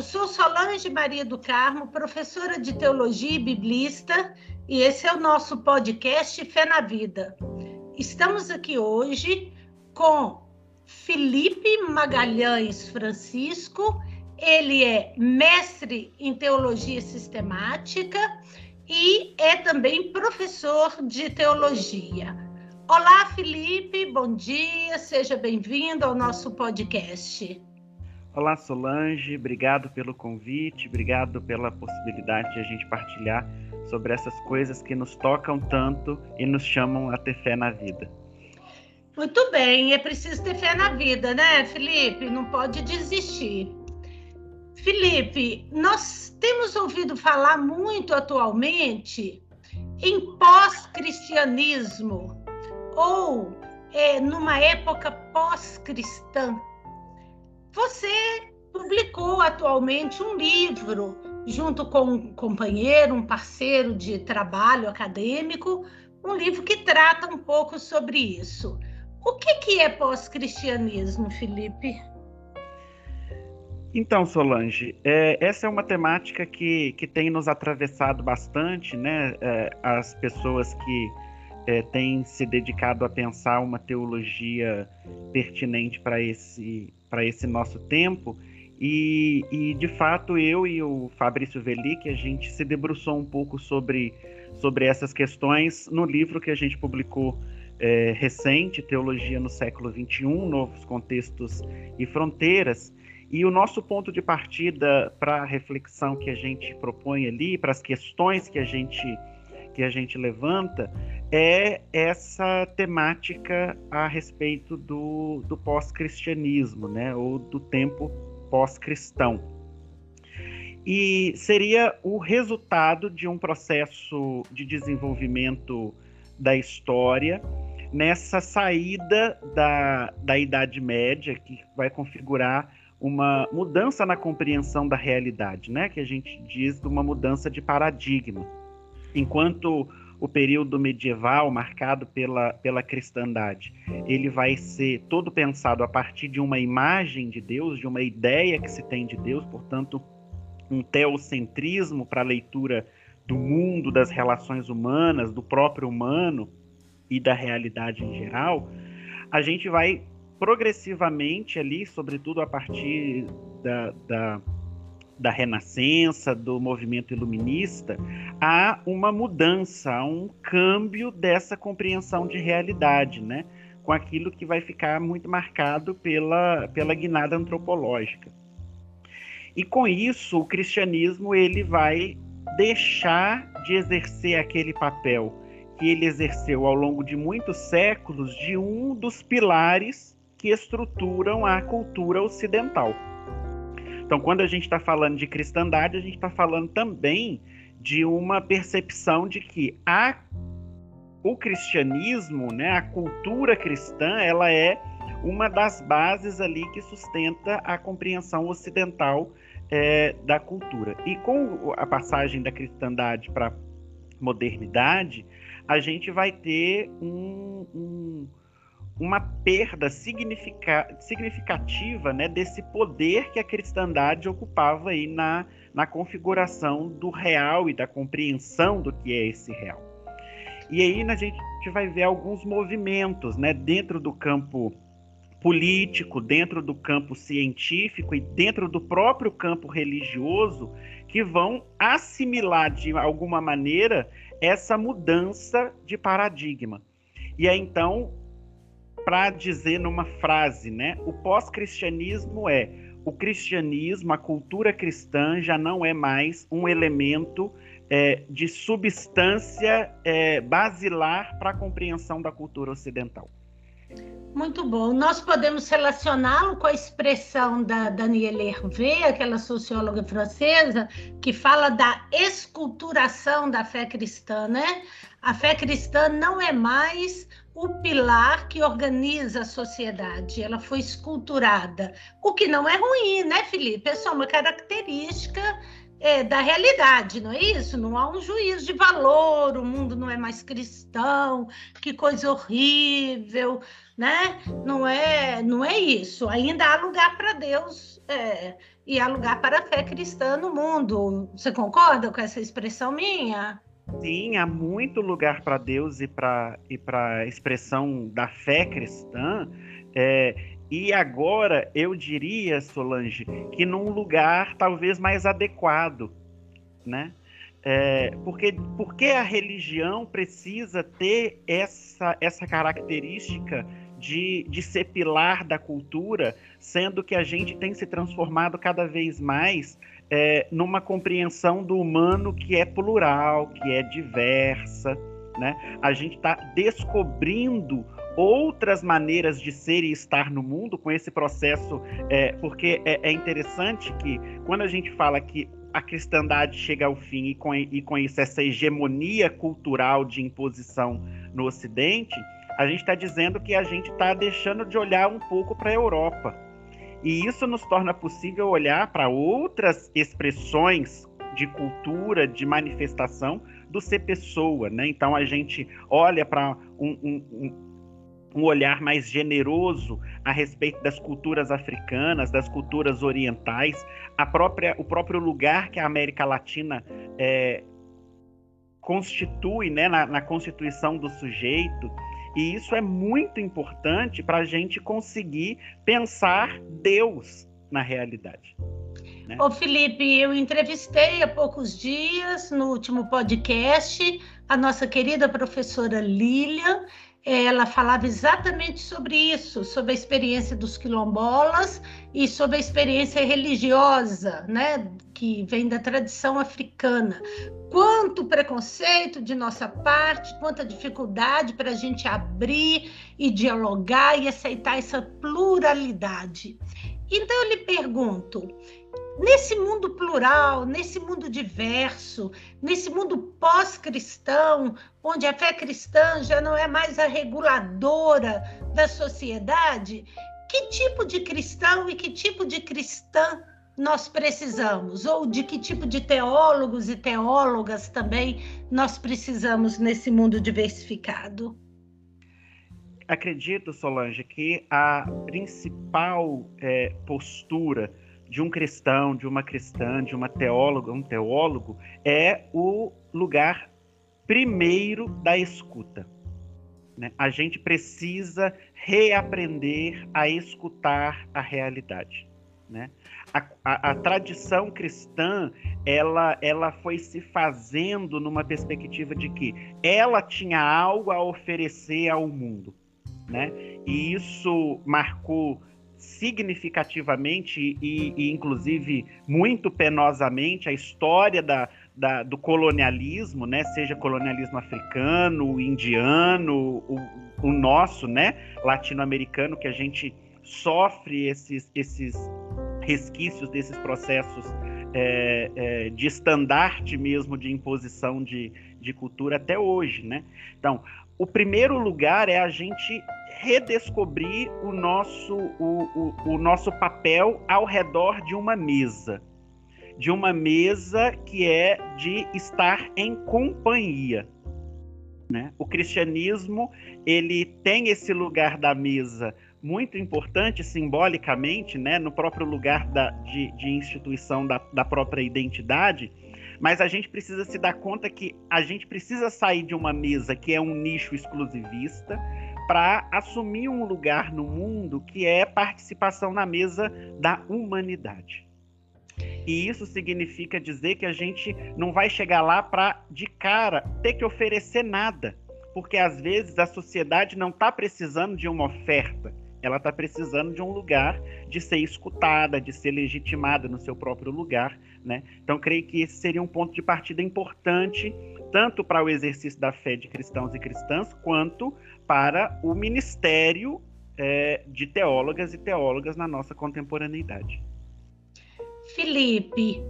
eu sou Solange Maria do Carmo, professora de teologia e biblista, e esse é o nosso podcast Fé na Vida. Estamos aqui hoje com Felipe Magalhães Francisco, ele é mestre em teologia sistemática e é também professor de teologia. Olá, Felipe, bom dia, seja bem-vindo ao nosso podcast. Olá, Solange, obrigado pelo convite, obrigado pela possibilidade de a gente partilhar sobre essas coisas que nos tocam tanto e nos chamam a ter fé na vida. Muito bem, é preciso ter fé na vida, né, Felipe? Não pode desistir. Felipe, nós temos ouvido falar muito atualmente em pós-cristianismo ou é, numa época pós-cristã. Você publicou atualmente um livro junto com um companheiro, um parceiro de trabalho acadêmico, um livro que trata um pouco sobre isso. O que, que é pós-cristianismo, Felipe? Então, Solange, é, essa é uma temática que, que tem nos atravessado bastante, né? É, as pessoas que é, têm se dedicado a pensar uma teologia pertinente para esse, esse nosso tempo. E, e, de fato, eu e o Fabrício Velic, a gente se debruçou um pouco sobre, sobre essas questões no livro que a gente publicou é, recente, Teologia no Século XXI, Novos Contextos e Fronteiras. E o nosso ponto de partida para a reflexão que a gente propõe ali, para as questões que a gente, que a gente levanta, é essa temática a respeito do, do pós-cristianismo, né, ou do tempo pós-cristão. E seria o resultado de um processo de desenvolvimento da história nessa saída da, da Idade Média, que vai configurar uma mudança na compreensão da realidade, né? que a gente diz de uma mudança de paradigma. Enquanto o período medieval, marcado pela, pela cristandade, ele vai ser todo pensado a partir de uma imagem de Deus, de uma ideia que se tem de Deus, portanto, um teocentrismo para a leitura do mundo, das relações humanas, do próprio humano e da realidade em geral, a gente vai progressivamente ali, sobretudo a partir da, da da Renascença, do movimento iluminista, há uma mudança, há um câmbio dessa compreensão de realidade, né? com aquilo que vai ficar muito marcado pela, pela guinada antropológica. E com isso, o cristianismo ele vai deixar de exercer aquele papel que ele exerceu ao longo de muitos séculos de um dos pilares que estruturam a cultura ocidental. Então, quando a gente está falando de cristandade, a gente está falando também de uma percepção de que a, o cristianismo, né, a cultura cristã, ela é uma das bases ali que sustenta a compreensão ocidental é, da cultura. E com a passagem da cristandade para modernidade, a gente vai ter um, um uma perda significa, significativa né, desse poder que a cristandade ocupava aí na, na configuração do real e da compreensão do que é esse real. E aí a gente vai ver alguns movimentos né, dentro do campo político, dentro do campo científico e dentro do próprio campo religioso que vão assimilar de alguma maneira essa mudança de paradigma. E aí então para dizer numa frase, né? O pós-cristianismo é o cristianismo, a cultura cristã já não é mais um elemento é, de substância é, basilar para a compreensão da cultura ocidental. Muito bom. Nós podemos relacioná-lo com a expressão da Danielle Hervé, aquela socióloga francesa, que fala da esculturação da fé cristã, né? A fé cristã não é mais o pilar que organiza a sociedade, ela foi esculturada, o que não é ruim, né, Felipe? É só uma característica é, da realidade, não é isso? Não há um juízo de valor, o mundo não é mais cristão, que coisa horrível, né? Não é, não é isso. Ainda há lugar para Deus é, e há lugar para a fé cristã no mundo. Você concorda com essa expressão minha? Sim, há muito lugar para Deus e para e a expressão da fé cristã. É, e agora eu diria, Solange, que num lugar talvez mais adequado, né? É, porque, porque a religião precisa ter essa, essa característica de, de ser pilar da cultura, sendo que a gente tem se transformado cada vez mais é, numa compreensão do humano que é plural, que é diversa. Né? A gente está descobrindo outras maneiras de ser e estar no mundo com esse processo, é, porque é, é, interessante que quando a gente fala que a cristandade chega ao fim e com, e com isso essa hegemonia cultural de imposição no Ocidente, a gente está dizendo que a gente está deixando de olhar um pouco para a Europa. E isso nos torna possível olhar para outras expressões de cultura, de manifestação do ser pessoa, né? Então a gente olha para um, um um olhar mais generoso a respeito das culturas africanas, das culturas orientais, a própria, o próprio lugar que a América Latina é, constitui né, na, na constituição do sujeito. E isso é muito importante para a gente conseguir pensar Deus na realidade. Né? Ô Felipe, eu entrevistei há poucos dias, no último podcast, a nossa querida professora Lilian, ela falava exatamente sobre isso, sobre a experiência dos quilombolas e sobre a experiência religiosa, né, que vem da tradição africana. Quanto preconceito de nossa parte, quanta dificuldade para a gente abrir e dialogar e aceitar essa pluralidade. Então eu lhe pergunto, nesse mundo plural, nesse mundo diverso, nesse mundo pós-cristão, onde a fé cristã já não é mais a reguladora da sociedade, que tipo de cristão e que tipo de cristã nós precisamos? Ou de que tipo de teólogos e teólogas também nós precisamos nesse mundo diversificado? Acredito, Solange, que a principal é, postura de um cristão, de uma cristã, de uma teóloga, um teólogo, é o lugar primeiro da escuta. Né? A gente precisa reaprender a escutar a realidade. Né? A, a, a, tradição cristã ela, ela foi se fazendo numa perspectiva de que ela tinha algo a oferecer ao mundo. Né? E isso marcou significativamente e, e, inclusive muito penosamente a história da, da, do colonialismo, né? Seja colonialismo africano, indiano, o, o nosso, né? Latino-americano, que a gente sofre esses, esses resquícios desses processos é, é, de estandarte mesmo de imposição de, de cultura até hoje, né? Então, o primeiro lugar é a gente redescobrir o nosso, o, o, o nosso papel ao redor de uma mesa. De uma mesa que é de estar em companhia. Né? O cristianismo ele tem esse lugar da mesa muito importante simbolicamente, né, no próprio lugar da, de, de instituição da, da própria identidade, mas a gente precisa se dar conta que a gente precisa sair de uma mesa que é um nicho exclusivista para assumir um lugar no mundo que é participação na mesa da humanidade. E isso significa dizer que a gente não vai chegar lá para, de cara, ter que oferecer nada. Porque às vezes a sociedade não está precisando de uma oferta, ela está precisando de um lugar de ser escutada, de ser legitimada no seu próprio lugar. Né? Então, creio que esse seria um ponto de partida importante, tanto para o exercício da fé de cristãos e cristãs, quanto para o ministério é, de teólogas e teólogas na nossa contemporaneidade. Felipe,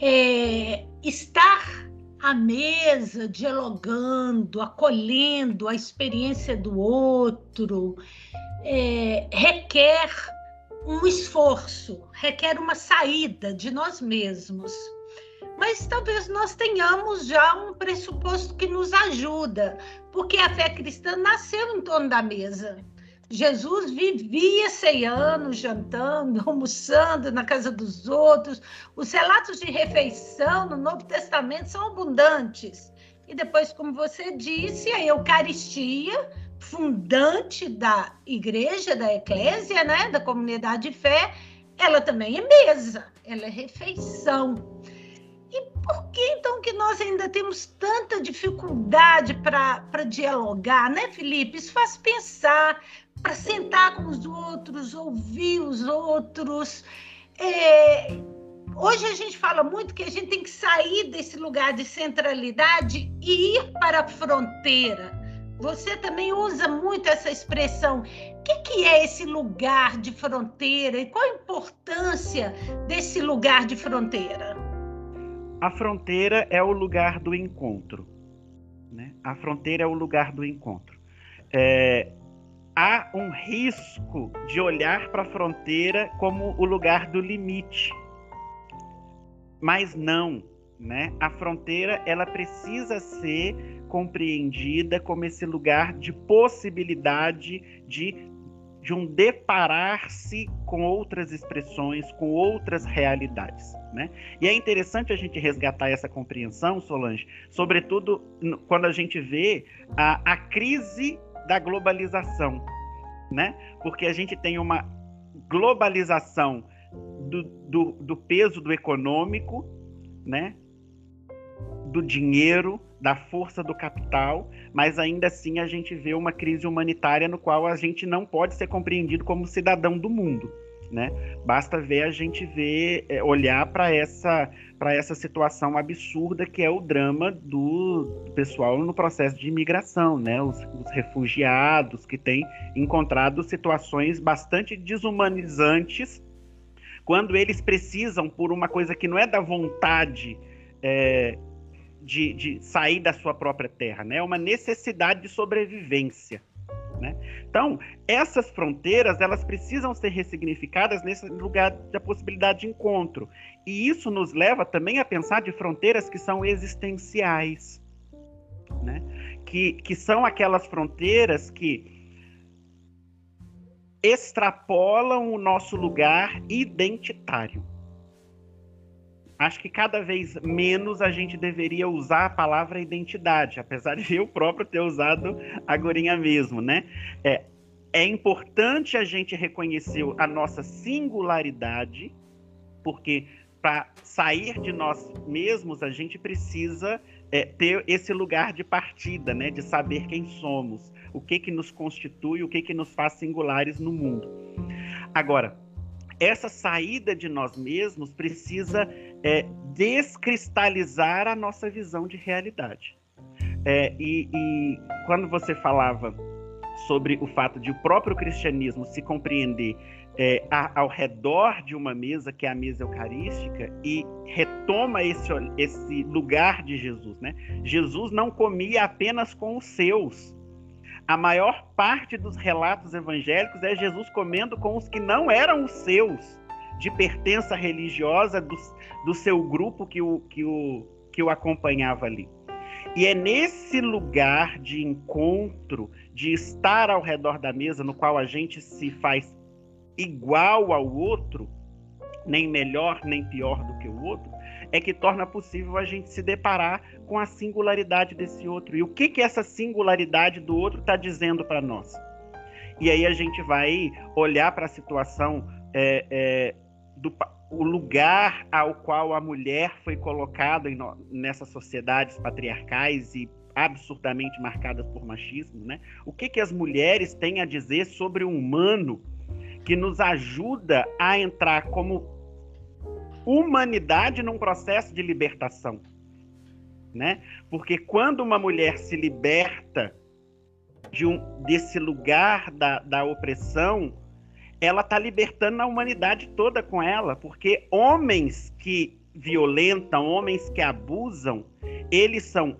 é, estar à mesa, dialogando, acolhendo a experiência do outro, é, requer um esforço, requer uma saída de nós mesmos. mas talvez nós tenhamos já um pressuposto que nos ajuda, porque a fé cristã nasceu em torno da mesa. Jesus vivia ceando, jantando, almoçando na casa dos outros. Os relatos de refeição no Novo Testamento são abundantes. E depois, como você disse, a Eucaristia, fundante da igreja, da eclésia, né, da comunidade de fé, ela também é mesa, ela é refeição. E por que então que nós ainda temos tanta dificuldade para dialogar, né, Felipe? Isso faz pensar, para sentar com os outros, ouvir os outros. É, hoje a gente fala muito que a gente tem que sair desse lugar de centralidade e ir para a fronteira. Você também usa muito essa expressão. O que, que é esse lugar de fronteira e qual a importância desse lugar de fronteira? A fronteira é o lugar do encontro. Né? A fronteira é o lugar do encontro. É, há um risco de olhar para a fronteira como o lugar do limite. Mas não, né? A fronteira ela precisa ser compreendida como esse lugar de possibilidade de de um deparar-se com outras expressões, com outras realidades. Né? E é interessante a gente resgatar essa compreensão, Solange, sobretudo quando a gente vê a, a crise da globalização, né? Porque a gente tem uma globalização do, do, do peso do econômico, né? Do dinheiro, da força do capital, mas ainda assim a gente vê uma crise humanitária no qual a gente não pode ser compreendido como cidadão do mundo né? Basta ver a gente ver, é, olhar para essa para essa situação absurda que é o drama do, pessoal no processo de imigração, né? Os, os, refugiados que têm encontrado situações bastante desumanizantes quando eles precisam por uma coisa que não é da vontade é, de, de sair da sua própria terra, né? É uma necessidade de sobrevivência. Né? Então, essas fronteiras elas precisam ser ressignificadas nesse lugar da possibilidade de encontro. E isso nos leva também a pensar de fronteiras que são existenciais, né? que, que são aquelas fronteiras que extrapolam o nosso lugar identitário acho que cada vez menos a gente deveria usar a palavra identidade, apesar de eu próprio ter usado agora mesmo, né? É, é importante a gente reconhecer a nossa singularidade, porque para sair de nós mesmos a gente precisa é, ter esse lugar de partida, né? De saber quem somos, o que que nos constitui, o que que nos faz singulares no mundo. Agora, essa saída de nós mesmos precisa é, descristalizar a nossa visão de realidade. É, e, e, quando você falava sobre o fato de o próprio cristianismo se compreender é, a, ao redor de uma mesa, que é a mesa eucarística, e retoma esse, esse lugar de Jesus. Né? Jesus não comia apenas com os seus. A maior parte dos relatos evangélicos é Jesus comendo com os que não eram os seus de pertença religiosa do, do seu grupo que o, que, o, que o acompanhava ali. E é nesse lugar de encontro, de estar ao redor da mesa, no qual a gente se faz igual ao outro, nem melhor nem pior do que o outro, é que torna possível a gente se deparar com a singularidade desse outro. E o que, que essa singularidade do outro está dizendo para nós? E aí a gente vai olhar para a situação é, é, do o lugar ao qual a mulher foi colocada em, nessas sociedades patriarcais e absurdamente marcadas por machismo, né? O que que as mulheres têm a dizer sobre o humano que nos ajuda a entrar como humanidade num processo de libertação, né? Porque quando uma mulher se liberta de um, desse lugar da, da opressão, ela está libertando a humanidade toda com ela, porque homens que violentam, homens que abusam, eles são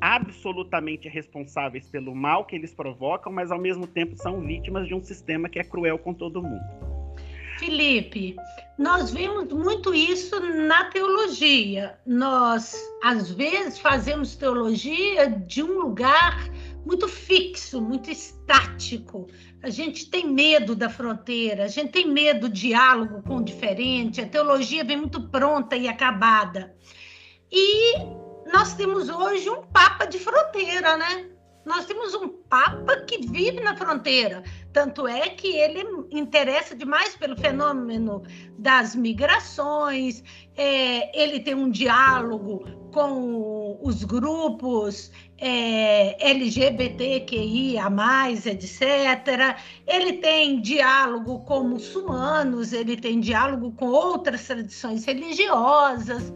absolutamente responsáveis pelo mal que eles provocam, mas ao mesmo tempo são vítimas de um sistema que é cruel com todo mundo. Felipe, nós vimos muito isso na teologia. Nós, às vezes, fazemos teologia de um lugar muito fixo, muito estático. A gente tem medo da fronteira, a gente tem medo do diálogo com o diferente, a teologia vem muito pronta e acabada. E nós temos hoje um papa de fronteira, né? Nós temos um papa que vive na fronteira. Tanto é que ele interessa demais pelo fenômeno das migrações, é, ele tem um diálogo com os grupos é, LGBTQIA, etc. Ele tem diálogo com muçulmanos, ele tem diálogo com outras tradições religiosas.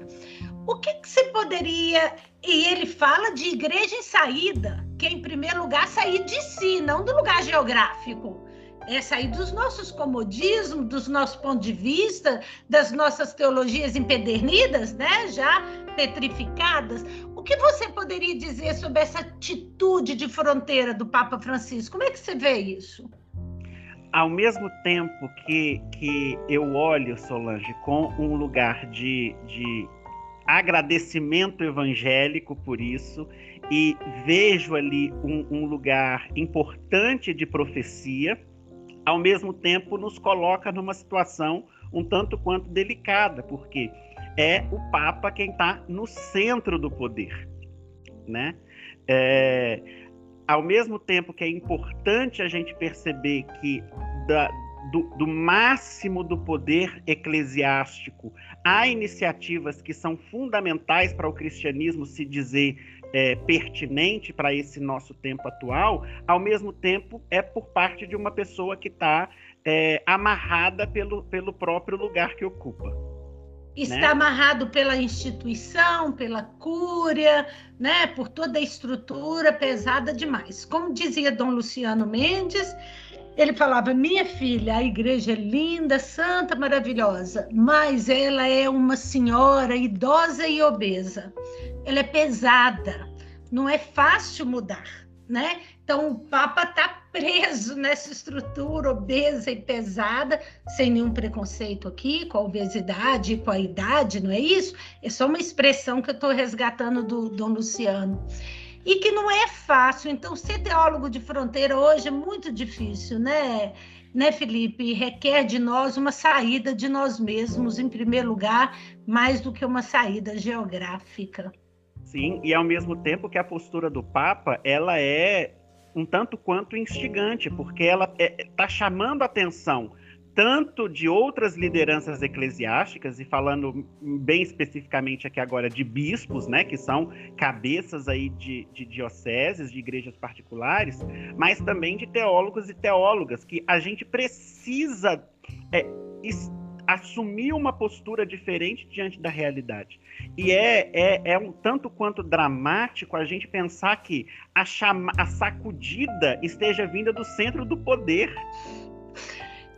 O que, que você poderia. E ele fala de igreja em saída, que é, em primeiro lugar, sair de si, não do lugar geográfico é sair dos nossos comodismos, dos nossos pontos de vista, das nossas teologias empedernidas, né? já petrificadas. O que você poderia dizer sobre essa atitude de fronteira do Papa Francisco? Como é que você vê isso? Ao mesmo tempo que, que eu olho, Solange, com um lugar de, de agradecimento evangélico por isso e vejo ali um, um lugar importante de profecia, ao mesmo tempo nos coloca numa situação um tanto quanto delicada, porque é o Papa quem está no centro do poder, né? É, ao mesmo tempo que é importante a gente perceber que da, do, do, máximo do poder eclesiástico há iniciativas que são fundamentais para o cristianismo se dizer é, pertinente para esse nosso tempo atual, ao mesmo tempo é por parte de uma pessoa que está é, amarrada pelo, pelo próprio lugar que ocupa. Está né? amarrado pela instituição, pela cúria, né, por toda a estrutura pesada demais. Como dizia Dom Luciano Mendes, ele falava: Minha filha, a igreja é linda, santa, maravilhosa, mas ela é uma senhora idosa e obesa ela é pesada, não é fácil mudar, né? Então o Papa está preso nessa estrutura obesa e pesada, sem nenhum preconceito aqui, com a obesidade, com a idade, não é isso? É só uma expressão que eu estou resgatando do Dom Luciano. E que não é fácil. Então, ser teólogo de fronteira hoje é muito difícil, né? né, Felipe? Requer de nós uma saída de nós mesmos, em primeiro lugar, mais do que uma saída geográfica. Sim, e ao mesmo tempo que a postura do Papa, ela é um tanto quanto instigante, porque ela está é, tá chamando atenção tanto de outras lideranças eclesiásticas, e falando bem especificamente aqui agora de bispos, né, que são cabeças aí de, de dioceses, de igrejas particulares, mas também de teólogos e teólogas, que a gente precisa é, assumir uma postura diferente diante da realidade. E é, é, é um tanto quanto dramático a gente pensar que a, chama, a sacudida esteja vinda do centro do poder.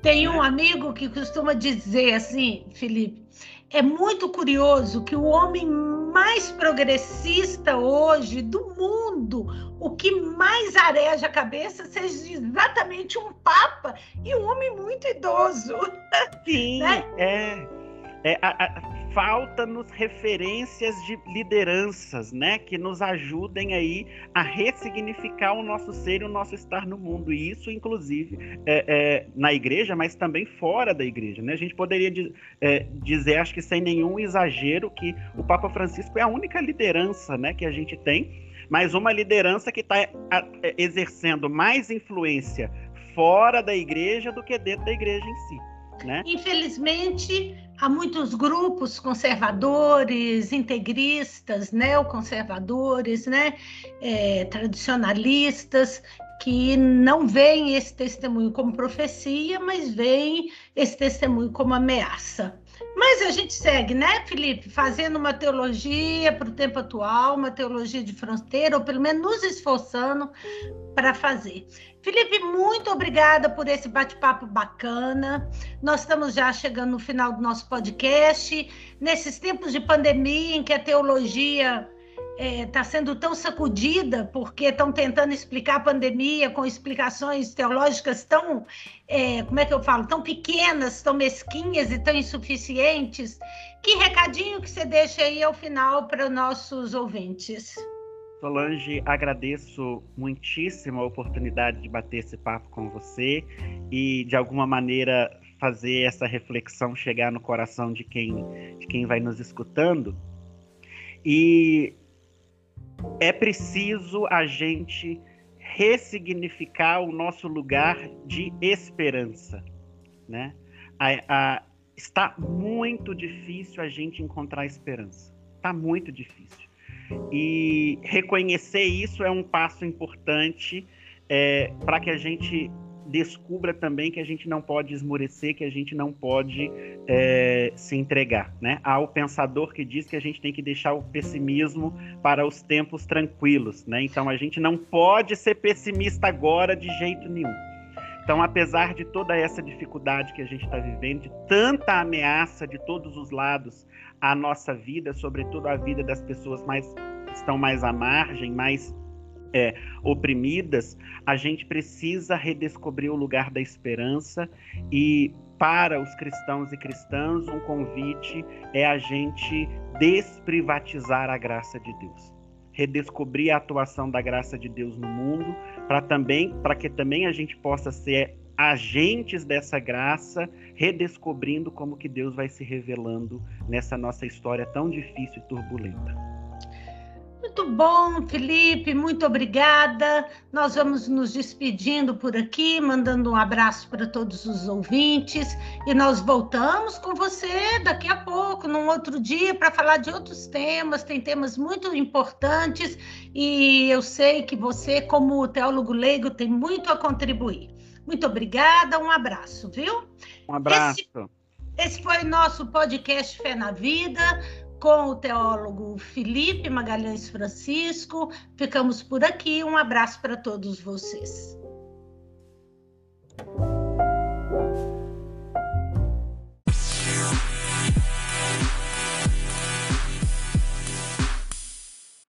Tem um amigo que costuma dizer assim, Felipe, é muito curioso que o homem mais progressista hoje do mundo, o que mais areja a cabeça, seja exatamente um papa e um homem muito idoso. Sim, né? é. é a, a falta-nos referências de lideranças, né, que nos ajudem aí a ressignificar o nosso ser e o nosso estar no mundo. E isso, inclusive, é, é, na igreja, mas também fora da igreja, né? A gente poderia é, dizer, acho que sem nenhum exagero, que o Papa Francisco é a única liderança, né, que a gente tem, mas uma liderança que está é, exercendo mais influência fora da igreja do que dentro da igreja em si. Né? Infelizmente, há muitos grupos conservadores, integristas, neoconservadores, né, é, tradicionalistas, que não veem esse testemunho como profecia, mas veem esse testemunho como ameaça. Mas a gente segue, né, Felipe? Fazendo uma teologia para o tempo atual, uma teologia de fronteira, ou pelo menos nos esforçando para fazer. Felipe, muito obrigada por esse bate-papo bacana. Nós estamos já chegando no final do nosso podcast. Nesses tempos de pandemia, em que a teologia está é, tá sendo tão sacudida porque estão tentando explicar a pandemia com explicações teológicas tão, é, como é que eu falo, tão pequenas, tão mesquinhas e tão insuficientes. Que recadinho que você deixa aí ao final para os nossos ouvintes? Solange, agradeço muitíssimo a oportunidade de bater esse papo com você e, de alguma maneira, fazer essa reflexão chegar no coração de quem, de quem vai nos escutando. E é preciso a gente ressignificar o nosso lugar de esperança, né? A, a, está muito difícil a gente encontrar esperança. Está muito difícil. E reconhecer isso é um passo importante é, para que a gente descubra também que a gente não pode esmorecer, que a gente não pode é, se entregar. Né? Há o pensador que diz que a gente tem que deixar o pessimismo para os tempos tranquilos. Né? Então a gente não pode ser pessimista agora de jeito nenhum. Então, apesar de toda essa dificuldade que a gente está vivendo, de tanta ameaça de todos os lados à nossa vida, sobretudo à vida das pessoas mais estão mais à margem, mais é, oprimidas, a gente precisa redescobrir o lugar da esperança e para os cristãos e cristãs um convite é a gente desprivatizar a graça de Deus, redescobrir a atuação da graça de Deus no mundo, para também para que também a gente possa ser agentes dessa graça, redescobrindo como que Deus vai se revelando nessa nossa história tão difícil e turbulenta. Muito bom, Felipe, muito obrigada. Nós vamos nos despedindo por aqui, mandando um abraço para todos os ouvintes e nós voltamos com você daqui a pouco, num outro dia, para falar de outros temas. Tem temas muito importantes e eu sei que você, como teólogo leigo, tem muito a contribuir. Muito obrigada, um abraço, viu? Um abraço. Esse, esse foi nosso podcast Fé na Vida com o teólogo Felipe Magalhães Francisco. Ficamos por aqui. Um abraço para todos vocês.